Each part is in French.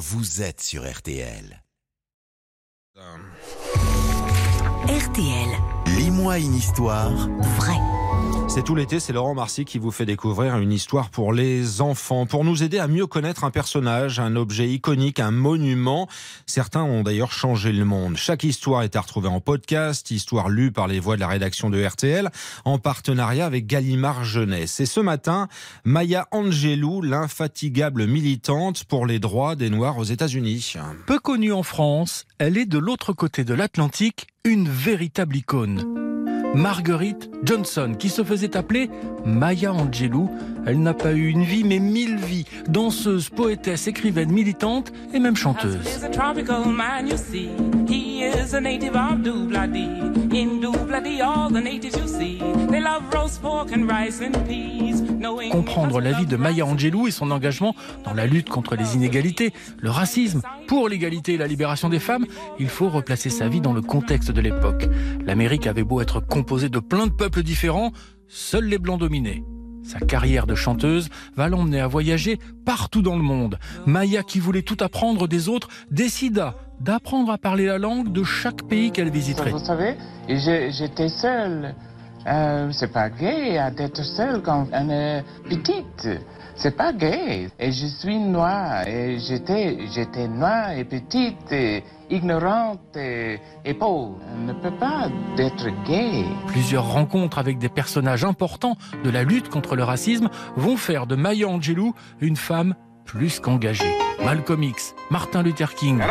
vous êtes sur RTL. RTL, Lis-moi une histoire. vrai. C'est tout l'été, c'est Laurent Marcy qui vous fait découvrir une histoire pour les enfants, pour nous aider à mieux connaître un personnage, un objet iconique, un monument. Certains ont d'ailleurs changé le monde. Chaque histoire est à retrouver en podcast, histoire lue par les voix de la rédaction de RTL, en partenariat avec Gallimard Jeunesse. Et ce matin, Maya Angelou, l'infatigable militante pour les droits des Noirs aux États-Unis. Peu connue en France, elle est de l'autre côté de l'Atlantique une véritable icône. Marguerite Johnson, qui se faisait appeler Maya Angelou. Elle n'a pas eu une vie, mais mille vies. Danseuse, poétesse, écrivaine, militante et même chanteuse. Is a. He is native of Dubladi. In Dubladi, all the natives you see. They love roast pork and rice and peas. Comprendre la vie de Maya Angelou et son engagement dans la lutte contre les inégalités, le racisme, pour l'égalité et la libération des femmes, il faut replacer sa vie dans le contexte de l'époque. L'Amérique avait beau être composée de plein de peuples différents, seuls les blancs dominaient. Sa carrière de chanteuse va l'emmener à voyager partout dans le monde. Maya, qui voulait tout apprendre des autres, décida d'apprendre à parler la langue de chaque pays qu'elle visiterait. Vous savez, j'étais seule. Euh, c'est pas gay à d'être seule quand on est petite. C'est pas gay. Et je suis noire. Et j'étais, j'étais noire et petite, et ignorante et, et pauvre. On ne peut pas être gay. Plusieurs rencontres avec des personnages importants de la lutte contre le racisme vont faire de Maya Angelou une femme plus qu'engagée. Malcolm X, Martin Luther King.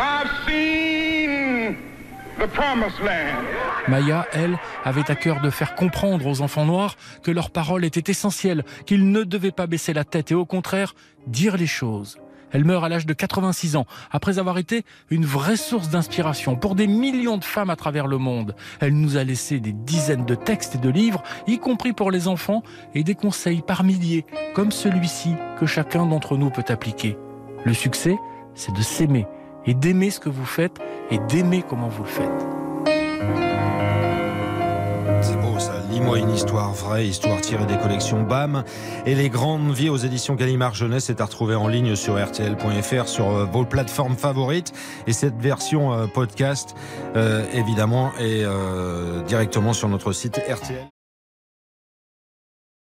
Maya, elle, avait à cœur de faire comprendre aux enfants noirs que leur parole était essentielle, qu'ils ne devaient pas baisser la tête et au contraire dire les choses. Elle meurt à l'âge de 86 ans, après avoir été une vraie source d'inspiration pour des millions de femmes à travers le monde. Elle nous a laissé des dizaines de textes et de livres, y compris pour les enfants, et des conseils par milliers, comme celui-ci que chacun d'entre nous peut appliquer. Le succès, c'est de s'aimer, et d'aimer ce que vous faites, et d'aimer comment vous le faites. C'est beau ça, lis-moi une histoire vraie, histoire tirée des collections BAM. Et les grandes vies aux éditions Gallimard Jeunesse est à retrouver en ligne sur rtl.fr, sur euh, vos plateformes favorites. Et cette version euh, podcast, euh, évidemment, est euh, directement sur notre site RTL.